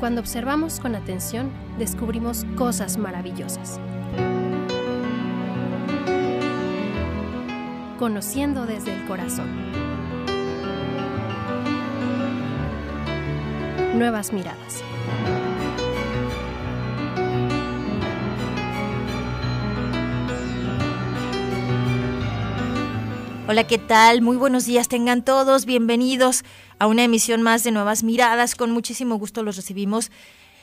Cuando observamos con atención, descubrimos cosas maravillosas. Conociendo desde el corazón. Nuevas miradas. Hola, ¿qué tal? Muy buenos días tengan todos. Bienvenidos a una emisión más de Nuevas Miradas. Con muchísimo gusto los recibimos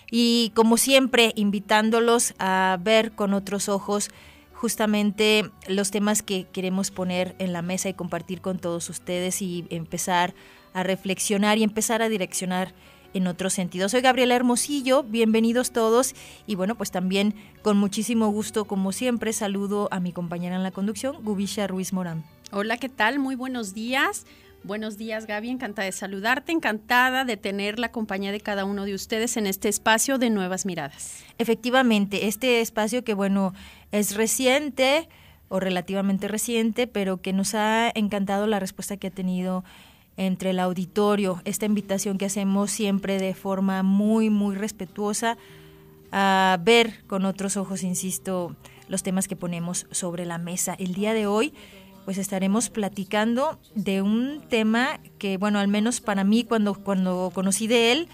y como siempre invitándolos a ver con otros ojos justamente los temas que queremos poner en la mesa y compartir con todos ustedes y empezar a reflexionar y empezar a direccionar en otros sentidos. Soy Gabriela Hermosillo, bienvenidos todos y bueno, pues también con muchísimo gusto, como siempre, saludo a mi compañera en la conducción, Gubisha Ruiz Morán. Hola, ¿qué tal? Muy buenos días. Buenos días, Gaby. Encantada de saludarte, encantada de tener la compañía de cada uno de ustedes en este espacio de Nuevas Miradas. Efectivamente, este espacio que, bueno, es reciente o relativamente reciente, pero que nos ha encantado la respuesta que ha tenido entre el auditorio, esta invitación que hacemos siempre de forma muy, muy respetuosa a ver con otros ojos, insisto, los temas que ponemos sobre la mesa. El día de hoy pues estaremos platicando de un tema que, bueno, al menos para mí cuando, cuando conocí de él,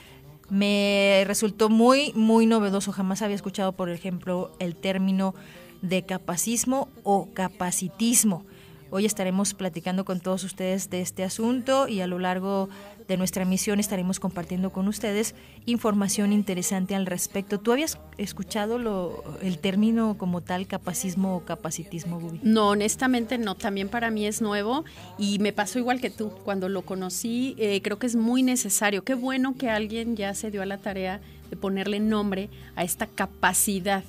me resultó muy, muy novedoso. Jamás había escuchado, por ejemplo, el término de capacismo o capacitismo. Hoy estaremos platicando con todos ustedes de este asunto y a lo largo de nuestra emisión estaremos compartiendo con ustedes información interesante al respecto. ¿Tú habías escuchado lo, el término como tal, capacismo o capacitismo? No, honestamente no. También para mí es nuevo y me pasó igual que tú. Cuando lo conocí, eh, creo que es muy necesario. Qué bueno que alguien ya se dio a la tarea de ponerle nombre a esta capacidad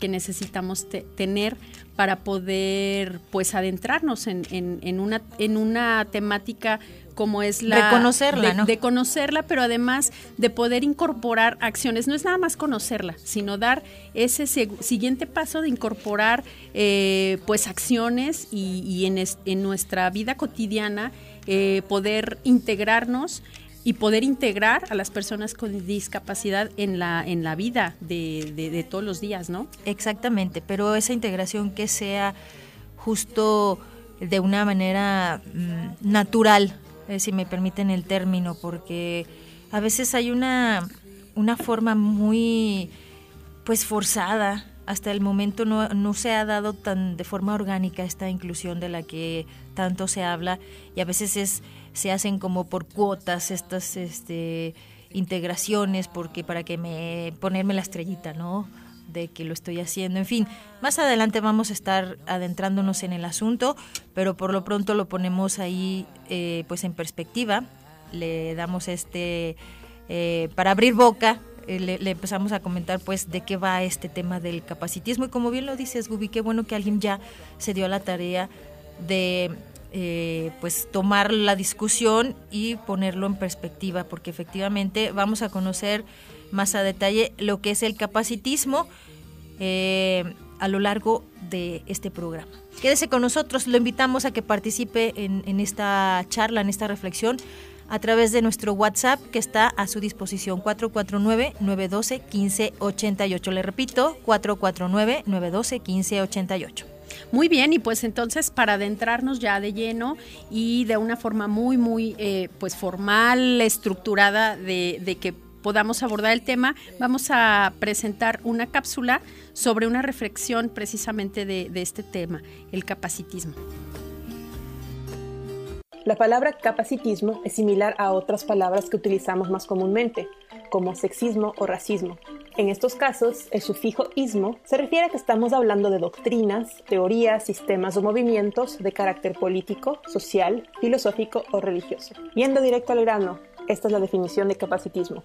que necesitamos tener para poder pues adentrarnos en, en, una, en una temática como es la... conocerla, de, ¿no? De conocerla, pero además de poder incorporar acciones. No es nada más conocerla, sino dar ese siguiente paso de incorporar eh, pues acciones y, en, en, nuestra vida cotidiana eh, poder integrarnos y poder integrar a las personas con discapacidad en la, en la vida de, de, todos los días, ¿no? Exactamente, pero esa integración que sea justo de una manera mm, natural, eh, si me permiten el término, porque a veces hay una, una forma muy pues forzada hasta el momento no, no, se ha dado tan de forma orgánica esta inclusión de la que tanto se habla y a veces es se hacen como por cuotas estas este, integraciones porque para que me ponerme la estrellita, ¿no? de que lo estoy haciendo. En fin, más adelante vamos a estar adentrándonos en el asunto, pero por lo pronto lo ponemos ahí eh, pues en perspectiva. Le damos este eh, para abrir boca. Eh, le, le, empezamos a comentar pues de qué va este tema del capacitismo y como bien lo dices Gubi, qué bueno que alguien ya se dio a la tarea de eh, pues tomar la discusión y ponerlo en perspectiva, porque efectivamente vamos a conocer más a detalle lo que es el capacitismo eh, a lo largo de este programa. Quédese con nosotros, lo invitamos a que participe en, en esta charla, en esta reflexión a través de nuestro WhatsApp que está a su disposición 449-912-1588. Le repito, 449-912-1588. Muy bien, y pues entonces para adentrarnos ya de lleno y de una forma muy, muy eh, pues formal, estructurada de, que podamos abordar el tema, vamos a presentar una cápsula sobre una reflexión precisamente de, este tema, el capacitismo. La palabra capacitismo es similar a otras palabras que utilizamos más comúnmente, como sexismo o racismo. En estos casos, el sufijo ismo se refiere a que estamos hablando de doctrinas, teorías, sistemas o movimientos de carácter político, social, filosófico o religioso. Yendo directo al grano, esta es la definición de capacitismo.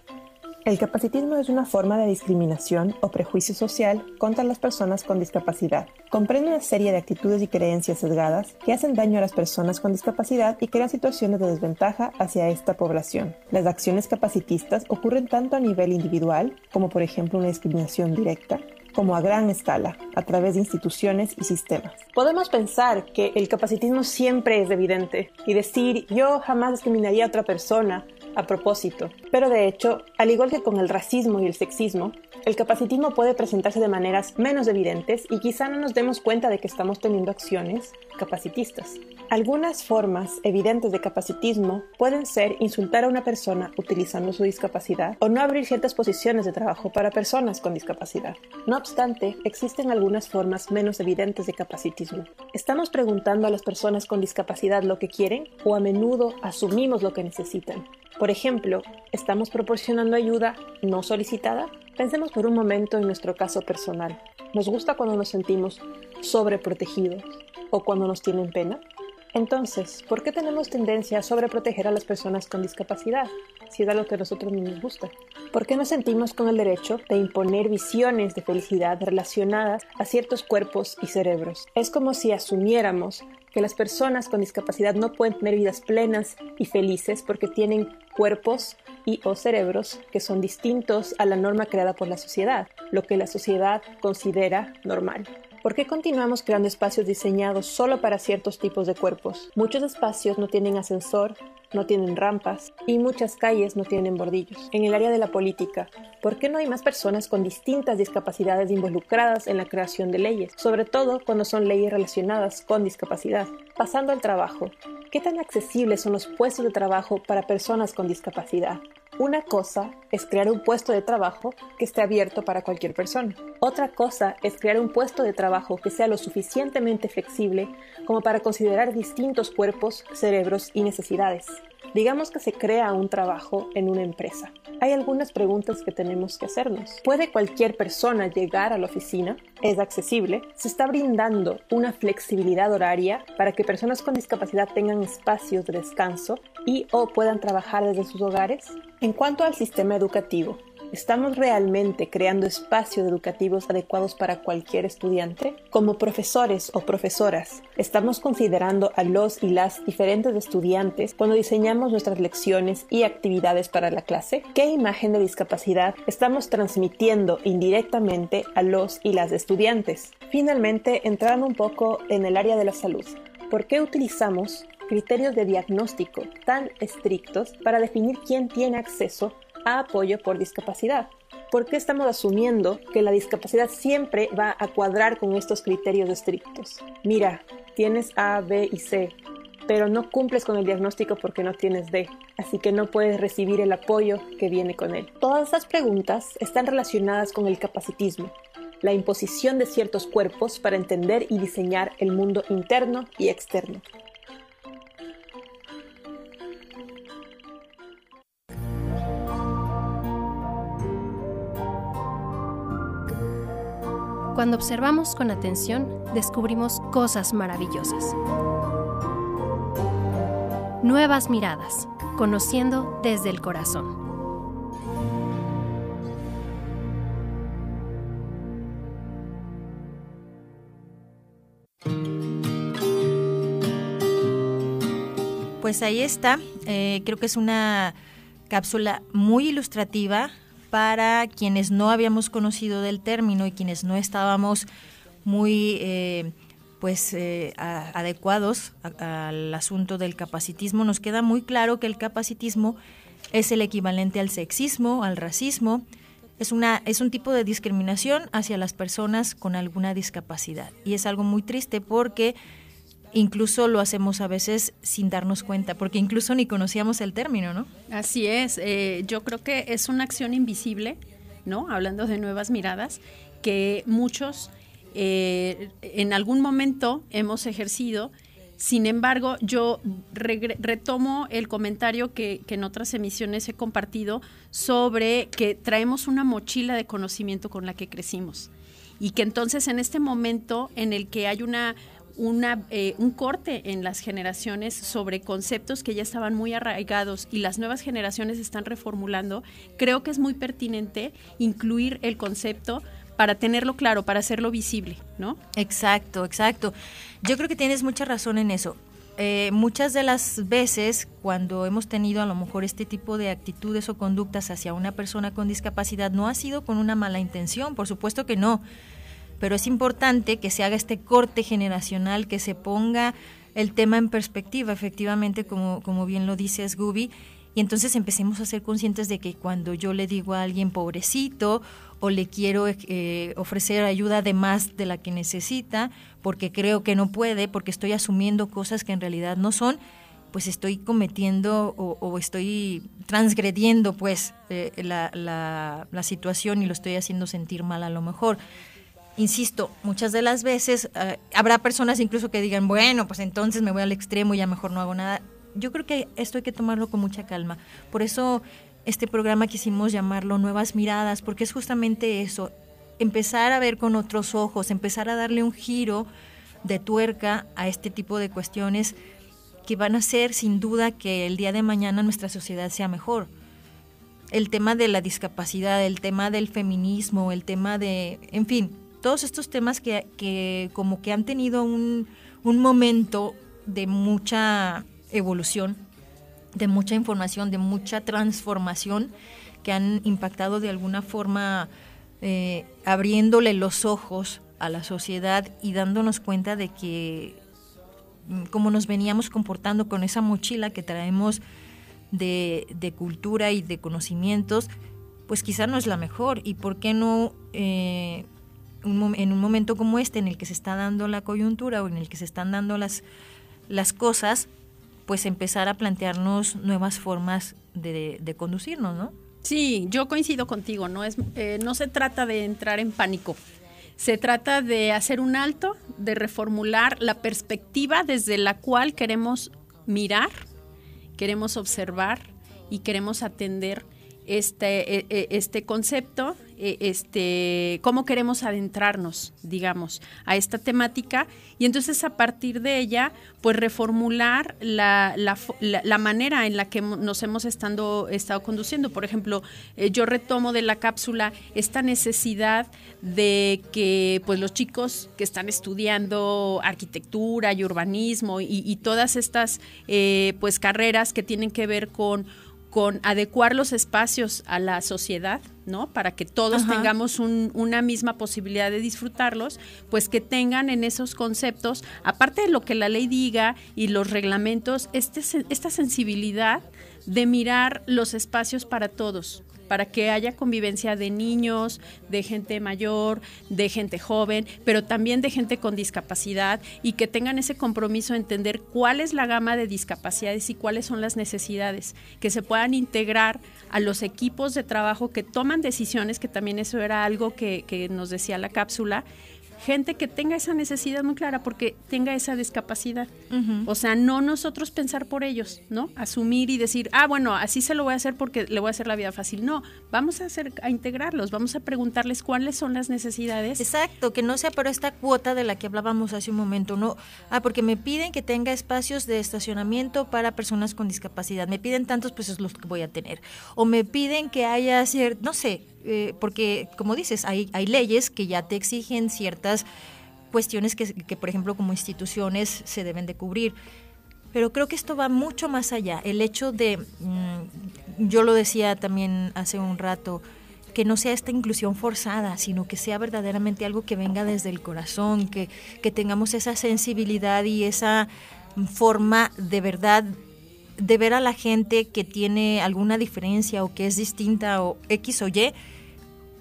El capacitismo es una forma de discriminación o prejuicio social contra las personas con discapacidad. Comprende una serie de actitudes y creencias sesgadas que hacen daño a las personas con discapacidad y crean situaciones de desventaja hacia esta población. Las acciones capacitistas ocurren tanto a nivel individual, como por ejemplo una discriminación directa, como a gran escala, a través de instituciones y sistemas. Podemos pensar que el capacitismo siempre es evidente y decir yo jamás discriminaría a otra persona a propósito. Pero de hecho, al igual que con el racismo y el sexismo, el capacitismo puede presentarse de maneras menos evidentes y quizá no nos demos cuenta de que estamos teniendo acciones capacitistas. Algunas formas evidentes de capacitismo pueden ser insultar a una persona utilizando su discapacidad o no abrir ciertas posiciones de trabajo para personas con discapacidad. No obstante, existen algunas formas menos evidentes de capacitismo. ¿Estamos preguntando a las personas con discapacidad lo que quieren o a menudo asumimos lo que necesitan? Por ejemplo, ¿estamos proporcionando ayuda no solicitada? Pensemos por un momento en nuestro caso personal. ¿Nos gusta cuando nos sentimos sobreprotegidos o cuando nos tienen pena? Entonces, ¿por qué tenemos tendencia a sobreproteger a las personas con discapacidad, si es algo que a nosotros no nos gusta? ¿Por qué nos sentimos con el derecho de imponer visiones de felicidad relacionadas a ciertos cuerpos y cerebros? Es como si asumiéramos que las personas con discapacidad no pueden tener vidas plenas y felices porque tienen cuerpos y o cerebros que son distintos a la norma creada por la sociedad, lo que la sociedad considera normal. ¿Por qué continuamos creando espacios diseñados solo para ciertos tipos de cuerpos? Muchos espacios no tienen ascensor, no tienen rampas y muchas calles no tienen bordillos. En el área de la política, ¿por qué no hay más personas con distintas discapacidades involucradas en la creación de leyes? Sobre todo cuando son leyes relacionadas con discapacidad. Pasando al trabajo, ¿qué tan accesibles son los puestos de trabajo para personas con discapacidad? Una cosa es crear un puesto de trabajo que esté abierto para cualquier persona. Otra cosa es crear un puesto de trabajo que sea lo suficientemente flexible como para considerar distintos cuerpos, cerebros y necesidades. Digamos que se crea un trabajo en una empresa. Hay algunas preguntas que tenemos que hacernos. ¿Puede cualquier persona llegar a la oficina? ¿Es accesible? ¿Se está brindando una flexibilidad horaria para que personas con discapacidad tengan espacios de descanso y o puedan trabajar desde sus hogares? En cuanto al sistema educativo, ¿Estamos realmente creando espacios educativos adecuados para cualquier estudiante? Como profesores o profesoras, ¿estamos considerando a los y las diferentes estudiantes cuando diseñamos nuestras lecciones y actividades para la clase? ¿Qué imagen de discapacidad estamos transmitiendo indirectamente a los y las estudiantes? Finalmente, entrando un poco en el área de la salud. ¿Por qué utilizamos criterios de diagnóstico tan estrictos para definir quién tiene acceso a apoyo por discapacidad. ¿Por qué estamos asumiendo que la discapacidad siempre va a cuadrar con estos criterios estrictos? Mira, tienes A, B y C, pero no cumples con el diagnóstico porque no tienes D, así que no puedes recibir el apoyo que viene con él. Todas estas preguntas están relacionadas con el capacitismo, la imposición de ciertos cuerpos para entender y diseñar el mundo interno y externo. Cuando observamos con atención, descubrimos cosas maravillosas. Nuevas miradas, conociendo desde el corazón. Pues ahí está, eh, creo que es una cápsula muy ilustrativa para quienes no habíamos conocido del término y quienes no estábamos muy eh, pues eh, adecuados al asunto del capacitismo, nos queda muy claro que el capacitismo es el equivalente al sexismo, al racismo, es, una, es un tipo de discriminación hacia las personas con alguna discapacidad. Y es algo muy triste porque incluso lo hacemos a veces sin darnos cuenta, porque incluso ni conocíamos el término, ¿no? Así es, eh, yo creo que es una acción invisible, ¿no? Hablando de nuevas miradas, que muchos eh, en algún momento hemos ejercido. Sin embargo, yo retomo el comentario que, que, en otras emisiones he compartido sobre que traemos una mochila de conocimiento con la que crecimos y que entonces en este momento en el que hay una una, eh, un corte en las generaciones sobre conceptos que ya estaban muy arraigados y las nuevas generaciones están reformulando, creo que es muy pertinente incluir el concepto para tenerlo claro, para hacerlo visible, ¿no? Exacto, exacto. Yo creo que tienes mucha razón en eso. Eh, muchas de las veces cuando hemos tenido a lo mejor este tipo de actitudes o conductas hacia una persona con discapacidad no ha sido con una mala intención, por supuesto que no pero es importante que se haga este corte generacional, que se ponga el tema en perspectiva, efectivamente, como, bien lo dice Gubi, Y entonces empecemos a ser conscientes de que cuando yo le digo a alguien pobrecito o le quiero eh, ofrecer ayuda de más de la que necesita, porque creo que no puede, porque estoy asumiendo cosas que en realidad no son, pues estoy cometiendo o, estoy transgrediendo pues eh, la, situación y lo estoy haciendo sentir mal a lo mejor. Insisto, muchas de las veces eh, habrá personas incluso que digan, bueno, pues entonces me voy al extremo y ya mejor no hago nada. Yo creo que esto hay que tomarlo con mucha calma. Por eso este programa quisimos llamarlo Nuevas Miradas, porque es justamente eso, empezar a ver con otros ojos, empezar a darle un giro de tuerca a este tipo de cuestiones que van a hacer sin duda que el día de mañana nuestra sociedad sea mejor. El tema de la discapacidad, el tema del feminismo, el tema de, en fin, todos estos temas que, que como que han tenido un, un momento de mucha evolución, de mucha información, de mucha transformación que han impactado de alguna forma eh, abriéndole los ojos a la sociedad y dándonos cuenta de que Mm, cómo nos veníamos comportando con esa mochila que traemos de, cultura y de conocimientos, pues quizá no es la mejor. ¿Y por qué no eh, en un momento como este, en el que se está dando la coyuntura o en el que se están dando las, las cosas, pues empezar a plantearnos nuevas formas de, de conducirnos, ¿no? Sí, yo coincido contigo, no es, eh, no se trata de entrar en pánico, se trata de hacer un alto, de reformular la perspectiva desde la cual queremos mirar, queremos observar y queremos atender este, e, e, este concepto, e, este, cómo queremos adentrarnos, digamos, a esta temática y entonces a partir de ella, pues reformular la, la, manera en la que nos hemos estado, estado conduciendo. Por ejemplo, eh, yo retomo de la cápsula esta necesidad de que pues los chicos que están estudiando arquitectura y urbanismo y, todas estas eh, pues carreras que tienen que ver con con adecuar los espacios a la sociedad, ¿no? Para que todos tengamos una misma posibilidad de disfrutarlos, pues que tengan en esos conceptos, aparte de lo que la ley diga y los reglamentos, este, esta sensibilidad de mirar los espacios para todos, para que haya convivencia de niños, de gente mayor, de gente joven, pero también de gente con discapacidad y que tengan ese compromiso de entender cuál es la gama de discapacidades y cuáles son las necesidades, que se puedan integrar a los equipos de trabajo que toman decisiones, que también eso era algo que, que nos decía la cápsula, gente que tenga esa necesidad muy clara porque tenga esa discapacidad. O sea, no nosotros pensar por ellos, ¿no? Asumir y decir, ah, bueno, así se lo voy a hacer porque le voy a hacer la vida fácil. No, vamos a hacer a integrarlos, vamos a preguntarles cuáles son las necesidades. Exacto, que no sea por esta cuota de la que hablábamos hace un momento, no, ah, porque me piden que tenga espacios de estacionamiento para personas con discapacidad. Me piden tantos, pues es los que voy a tener. O me piden que haya, no sé, eh, porque como dices, hay, leyes que ya te exigen ciertas cuestiones que, por ejemplo, como instituciones se deben de cubrir. Pero creo que esto va mucho más allá. El hecho de, mm, yo lo decía también hace un rato, que no sea esta inclusión forzada, sino que sea verdaderamente algo que venga desde el corazón, que tengamos esa sensibilidad y esa forma de verdad de ver a la gente que tiene alguna diferencia o que es distinta o X o Y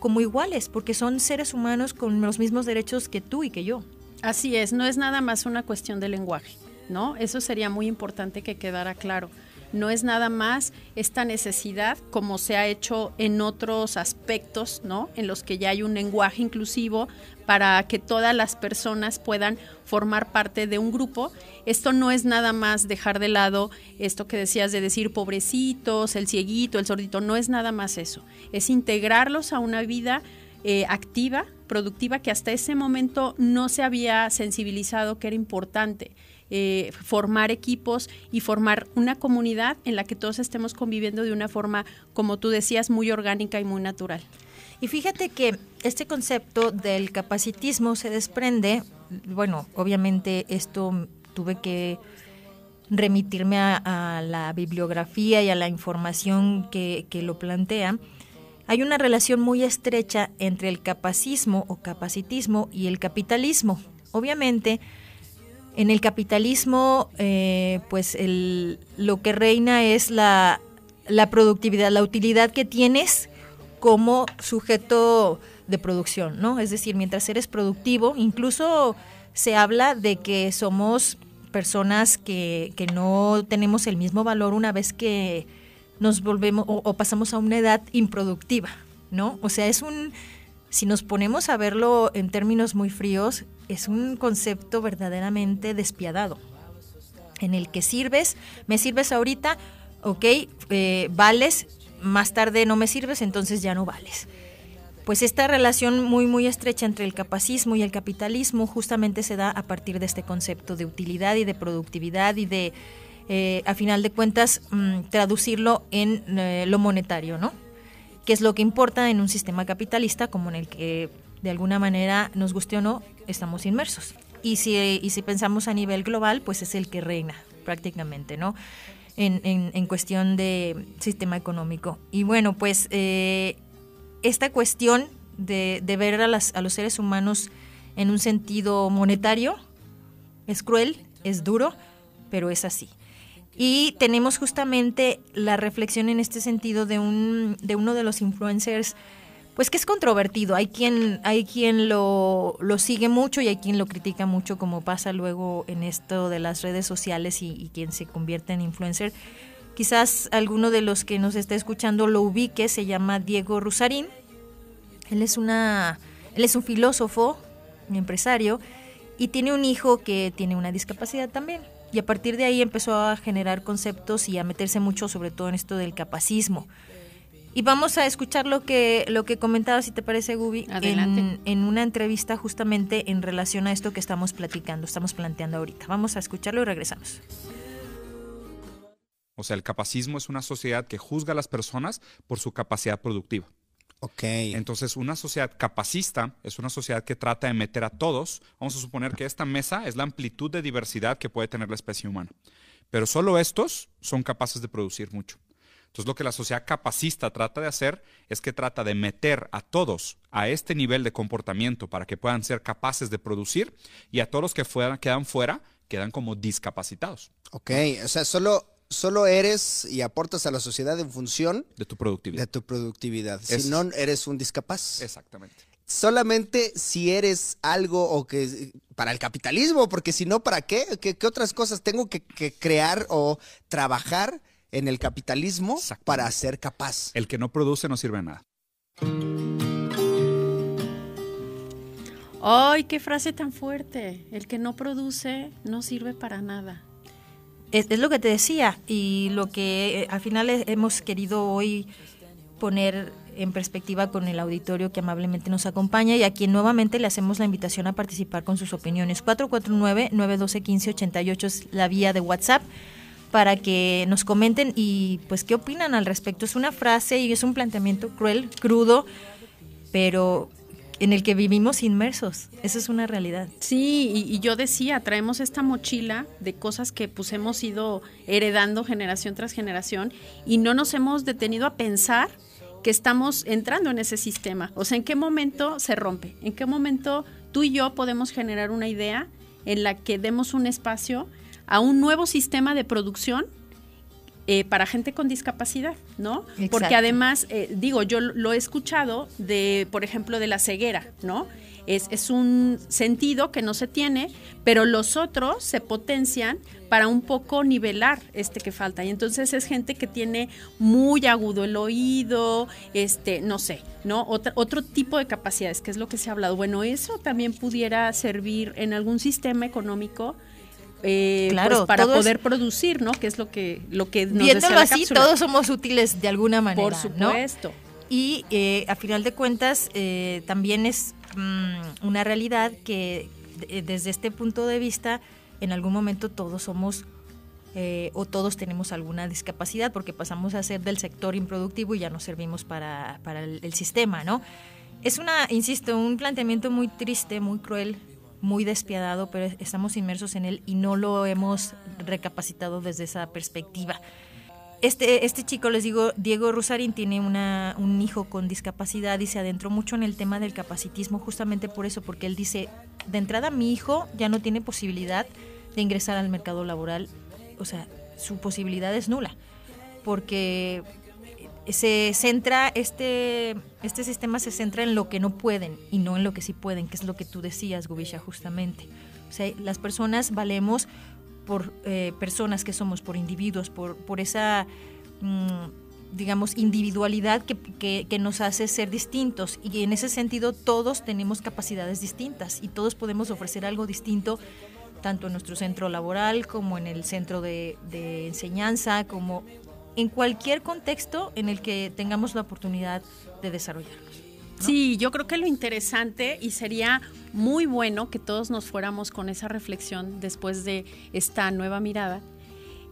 como iguales, porque son seres humanos con los mismos derechos que tú y que yo. Así es, no es nada más una cuestión de lenguaje, ¿no? Eso sería muy importante que quedara claro no es nada más esta necesidad como se ha hecho en otros aspectos, ¿no? En los que ya hay un lenguaje inclusivo para que todas las personas puedan formar parte de un grupo. Esto no es nada más dejar de lado esto que decías de decir pobrecitos, el cieguito, el sordito, no es nada más eso. Es integrarlos a una vida eh, activa, productiva, que hasta ese momento no se había sensibilizado que era importante. Eh, formar equipos y formar una comunidad en la que todos estemos conviviendo de una forma, como tú decías, muy orgánica y muy natural. Y fíjate que este concepto del capacitismo se desprende, bueno, obviamente esto tuve que remitirme a, la bibliografía y a la información que, que lo plantea, hay una relación muy estrecha entre el capacismo o capacitismo y el capitalismo. Obviamente, en el capitalismo, eh, pues el, lo que reina es la, la productividad, la utilidad que tienes como sujeto de producción, ¿no? Es decir, mientras eres productivo, incluso se habla de que somos personas que, que no tenemos el mismo valor una vez que nos volvemos o, o, pasamos a una edad improductiva, ¿no? O sea, es un, si nos ponemos a verlo en términos muy fríos, es un concepto verdaderamente despiadado, en el que sirves, me sirves ahorita, ok, eh, vales, más tarde no me sirves, entonces ya no vales. Pues esta relación muy muy estrecha entre el capacismo y el capitalismo justamente se da a partir de este concepto de utilidad y de productividad y de, eh, a final de cuentas, mmm, traducirlo en eh, lo monetario, ¿no? Que es lo que importa en un sistema capitalista como en el que de alguna manera, nos guste o no, estamos inmersos. Y si, y si pensamos a nivel global, pues es el que reina prácticamente, ¿no? En, en, en cuestión de sistema económico. Y bueno, pues eh, esta cuestión de, de ver a, las, a los seres humanos en un sentido monetario es cruel, es duro, pero es así. Y tenemos justamente la reflexión en este sentido de, un, de uno de los influencers pues que es controvertido. Hay quien, hay quien lo, lo, sigue mucho y hay quien lo critica mucho, como pasa luego en esto de las redes sociales y, quien se convierte en influencer. Quizás alguno de los que nos está escuchando lo ubique, se llama Diego Rusarín. Él es una, él es un filósofo, un empresario, y tiene un hijo que tiene una discapacidad también. Y a partir de ahí empezó a generar conceptos y a meterse mucho sobre todo en esto del capacismo. Y vamos a escuchar lo que, lo que comentaba, si te parece, Gubi, en, en, una entrevista justamente en relación a esto que estamos platicando, estamos planteando ahorita. Vamos a escucharlo y regresamos. O sea, el capacismo es una sociedad que juzga a las personas por su capacidad productiva. Ok. Entonces, una sociedad capacista es una sociedad que trata de meter a todos. Vamos a suponer que esta mesa es la amplitud de diversidad que puede tener la especie humana. Pero solo estos son capaces de producir mucho. Entonces lo que la sociedad capacista trata de hacer es que trata de meter a todos a este nivel de comportamiento para que puedan ser capaces de producir y a todos los que fueran, quedan fuera quedan como discapacitados. Ok, o sea, solo, solo eres y aportas a la sociedad en función de tu productividad. De tu productividad. Es- si no, eres un discapaz. Exactamente. Solamente si eres algo o que para el capitalismo, porque si no, ¿para qué? ¿Qué, qué otras cosas tengo que, que crear o trabajar en el capitalismo para ser capaz? El que no produce no sirve de nada. ¡Ay, qué frase tan fuerte! El que no produce no sirve para nada. Es, es lo que te decía y lo que eh, al final he- hemos querido hoy poner en perspectiva con el auditorio que amablemente nos acompaña y a quien nuevamente le hacemos la invitación a participar con sus opiniones. 449-912-1588 es la vía de WhatsApp para que nos comenten y pues qué opinan al respecto. Es una frase y es un planteamiento cruel, crudo, pero en el que vivimos inmersos. Esa es una realidad. Sí, y, y yo decía, traemos esta mochila de cosas que pues hemos ido heredando generación tras generación y no nos hemos detenido a pensar que estamos entrando en ese sistema. O sea, ¿en qué momento se rompe? ¿En qué momento tú y yo podemos generar una idea en la que demos un espacio a un nuevo sistema de producción eh, para gente con discapacidad, ¿no? Exacto. Porque además, eh, digo, yo lo he escuchado de, por ejemplo, de la ceguera, ¿no? Es, es un sentido que no se tiene, pero los otros se potencian para un poco nivelar este que falta. Y entonces es gente que tiene muy agudo el oído, este, no sé, ¿no? Otra, otro tipo de capacidades, que es lo que se ha hablado. Bueno, eso también pudiera servir en algún sistema económico. Eh, Claro, pues, para todo es- poder producir, ¿no? Que es lo que lo que nos Viéndolo así, cápsula. todos somos útiles de alguna manera. Por ¿no? supuesto. Y eh, a final de cuentas, eh, también es mm, una realidad que de- desde este punto de vista, en algún momento todos somos eh, o todos tenemos alguna discapacidad porque pasamos a ser del sector improductivo y ya no servimos para, para el, el sistema, ¿no? Es una, insisto, un planteamiento muy triste, muy cruel, muy despiadado, pero estamos inmersos en él y no lo hemos recapacitado desde esa perspectiva. Este, este chico, les digo, Diego Rusarín, tiene una, un hijo con discapacidad y se adentró mucho en el tema del capacitismo justamente por eso, porque él dice, de entrada mi hijo ya no tiene posibilidad de ingresar al mercado laboral, o sea, su posibilidad es nula. porque se centra, este, este sistema se centra en lo que no pueden y no en lo que sí pueden, que es lo que tú decías, Gubisha, justamente. O sea, las personas valemos por eh, personas que somos, por individuos, por, por esa, mm, digamos, individualidad que, que, nos hace ser distintos. Y en ese sentido todos tenemos capacidades distintas y todos podemos ofrecer algo distinto tanto en nuestro centro laboral como en el centro de, de enseñanza, como en cualquier contexto en el que tengamos la oportunidad de desarrollarnos. Sí, yo creo que lo interesante y sería muy bueno que todos nos fuéramos con esa reflexión después de esta nueva mirada,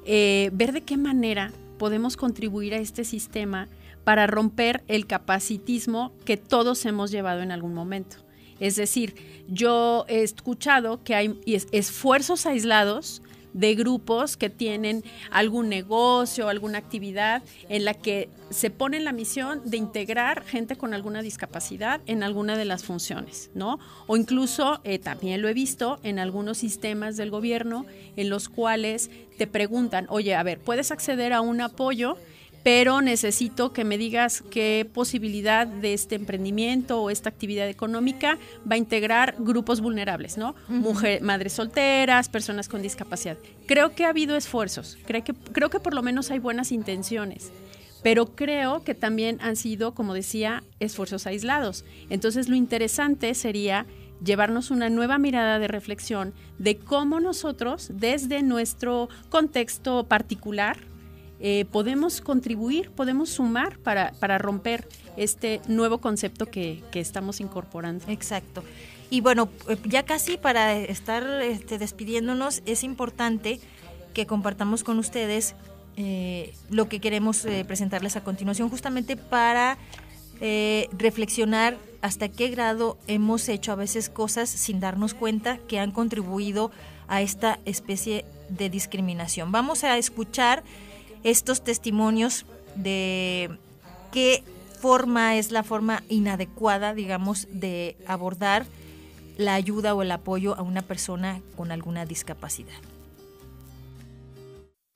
eh, ver de qué manera podemos contribuir a este sistema para romper el capacitismo que todos hemos llevado en algún momento. Es decir, yo he escuchado que hay esfuerzos aislados de grupos que tienen algún negocio, alguna actividad en la que se pone la misión de integrar gente con alguna discapacidad en alguna de las funciones, ¿no? O incluso eh, también lo he visto en algunos sistemas del gobierno en los cuales te preguntan, oye, a ver, ¿puedes acceder a un apoyo? Pero necesito que me digas qué posibilidad de este emprendimiento o esta actividad económica va a integrar grupos vulnerables, ¿no? Mujeres, madres solteras, personas con discapacidad. Creo que ha habido esfuerzos, creo que, creo que por lo menos hay buenas intenciones, pero creo que también han sido, como decía, esfuerzos aislados. Entonces lo interesante sería llevarnos una nueva mirada de reflexión de cómo nosotros, desde nuestro contexto particular, eh, podemos contribuir, podemos sumar para, para romper este nuevo concepto que, que, estamos incorporando. Exacto. Y bueno, eh, ya casi para estar este, despidiéndonos, es importante que compartamos con ustedes eh, lo que queremos presentarles a continuación, justamente para reflexionar hasta qué grado hemos hecho a veces cosas sin darnos cuenta que han contribuido a esta especie de discriminación. Vamos a escuchar estos testimonios de qué forma es la forma inadecuada, digamos, de abordar la ayuda o el apoyo a una persona con alguna discapacidad.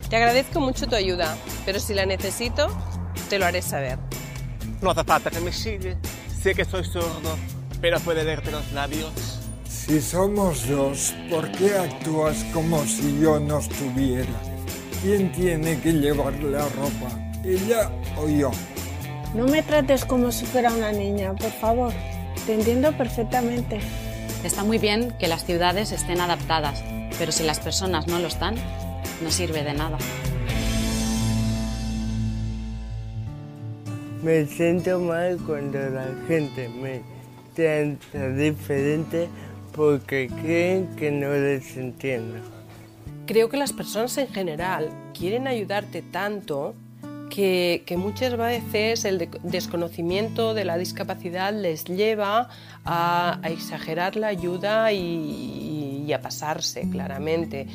Te agradezco mucho tu ayuda, pero si la necesito, te lo haré saber. No hace falta que me sigue. Sé que soy sordo, pero puede leerte los labios. Si somos dos, ¿por qué actúas como si yo no estuviera? ¿Quién tiene que llevar la ropa? ¿Ella o yo? No me trates como si fuera una niña, por favor. Te entiendo perfectamente. Está muy bien que las ciudades estén adaptadas, pero si las personas no lo están, no sirve de nada. Me siento mal cuando la gente me trata diferente porque creen que no les entiendo. Creo que las personas en general quieren ayudarte tanto que, muchas veces el desconocimiento de la discapacidad les lleva a, exagerar la ayuda y, a pasarse claramente.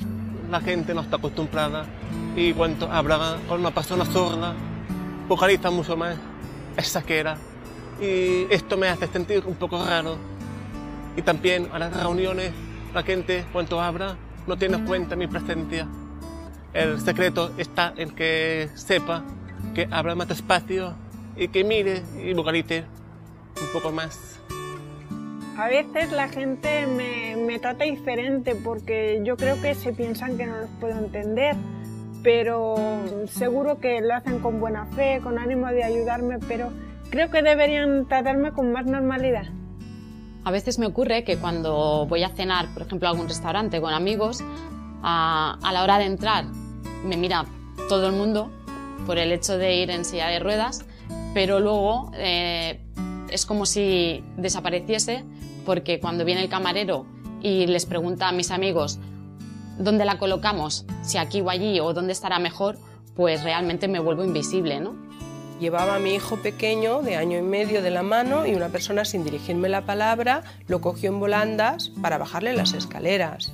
La gente no está acostumbrada y cuando habla con una persona sorda, vocaliza mucho más, esa que era. Y esto me hace sentir un poco raro. Y también a las reuniones, la gente cuando habla no tiene cuenta mi presencia. El secreto está en que sepa que habla más despacio y que mire y vocalice un poco más. A veces la gente me, me, trata diferente porque yo creo que se piensan que no los puedo entender, pero seguro que lo hacen con buena fe, con ánimo de ayudarme, pero creo que deberían tratarme con más normalidad. A veces me ocurre que cuando voy a cenar, por ejemplo, a algún restaurante con amigos, a, la hora de entrar me mira todo el mundo por el hecho de ir en silla de ruedas, pero luego eh, es como si desapareciese porque cuando viene el camarero y les pregunta a mis amigos dónde la colocamos, si aquí o allí o dónde estará mejor, pues realmente me vuelvo invisible, ¿no? Llevaba a mi hijo pequeño de año y medio de la mano y una persona sin dirigirme la palabra lo cogió en volandas para bajarle las escaleras.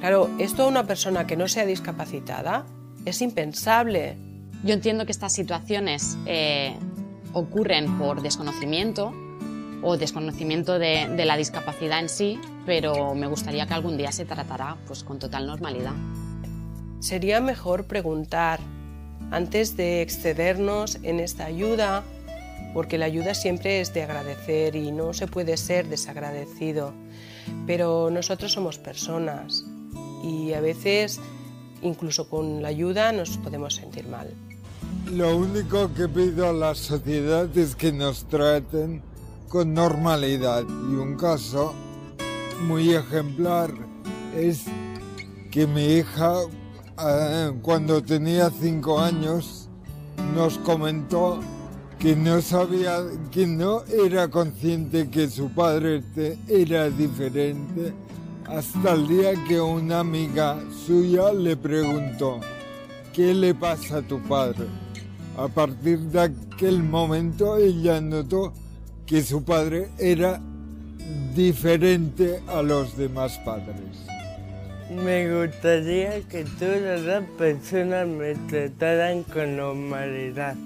Claro, esto a una persona que no sea discapacitada es impensable. Yo entiendo que estas situaciones eh, ocurren por desconocimiento o desconocimiento de, de, la discapacidad en sí, pero me gustaría que algún día se tratara pues, con total normalidad. Sería mejor preguntar antes de excedernos en esta ayuda, porque la ayuda siempre es de agradecer y no se puede ser desagradecido, pero nosotros somos personas y a veces incluso con la ayuda nos podemos sentir mal. Lo único que pido a la sociedad es que nos traten con normalidad y un caso muy ejemplar es que mi hija cuando tenía cinco años nos comentó que no sabía, que no era consciente que su padre era diferente hasta el día que una amiga suya le preguntó, ¿qué le pasa a tu padre? A partir de aquel momento ella notó que su padre era diferente a los demás padres. Me gustaría que todas las personas me trataran con normalidad.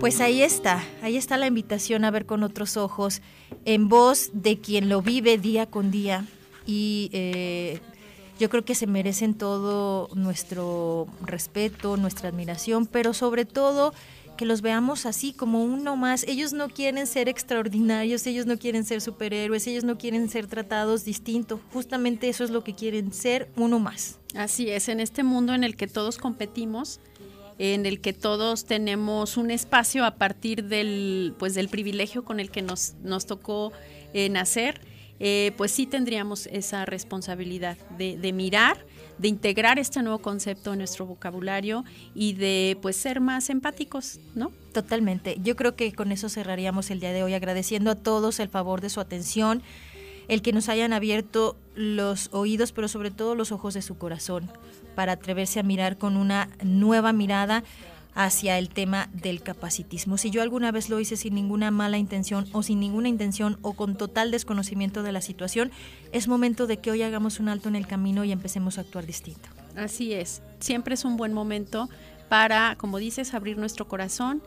Pues ahí está, ahí está la invitación a ver con otros ojos, en voz de quien lo vive día con día y eh, yo creo que se merecen todo nuestro respeto, nuestra admiración, pero sobre todo que los veamos así como uno más. Ellos no quieren ser extraordinarios, ellos no quieren ser superhéroes, ellos no quieren ser tratados distinto. Justamente eso es lo que quieren ser uno más. Así es, en este mundo en el que todos competimos, en el que todos tenemos un espacio a partir del, pues, del privilegio con el que nos, nos tocó eh, nacer, eh, pues sí tendríamos esa responsabilidad de, de, mirar, de integrar este nuevo concepto en nuestro vocabulario y de pues ser más empáticos, ¿no? Totalmente. Yo creo que con eso cerraríamos el día de hoy agradeciendo a todos el favor de su atención, el que nos hayan abierto los oídos, pero sobre todo los ojos de su corazón para atreverse a mirar con una nueva mirada hacia el tema del capacitismo. Si yo alguna vez lo hice sin ninguna mala intención o sin ninguna intención o con total desconocimiento de la situación, es momento de que hoy hagamos un alto en el camino y empecemos a actuar distinto. Así es, siempre es un buen momento para, como dices, abrir nuestro corazón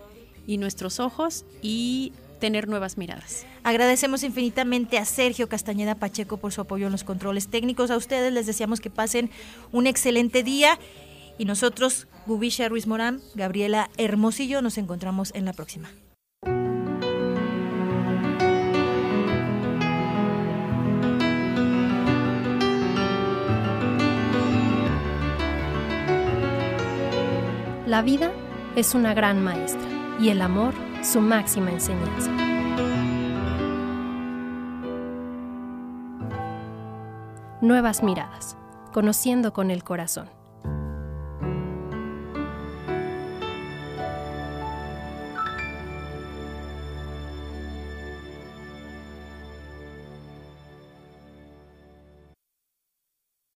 y nuestros ojos y tener nuevas miradas. Agradecemos infinitamente a Sergio Castañeda Pacheco por su apoyo en los controles técnicos. A ustedes les deseamos que pasen un excelente día y nosotros, Gubisha Ruiz Morán, Gabriela Hermosillo, nos encontramos en la próxima. La vida es una gran maestra y el amor su máxima enseñanza. Nuevas miradas, conociendo con el corazón.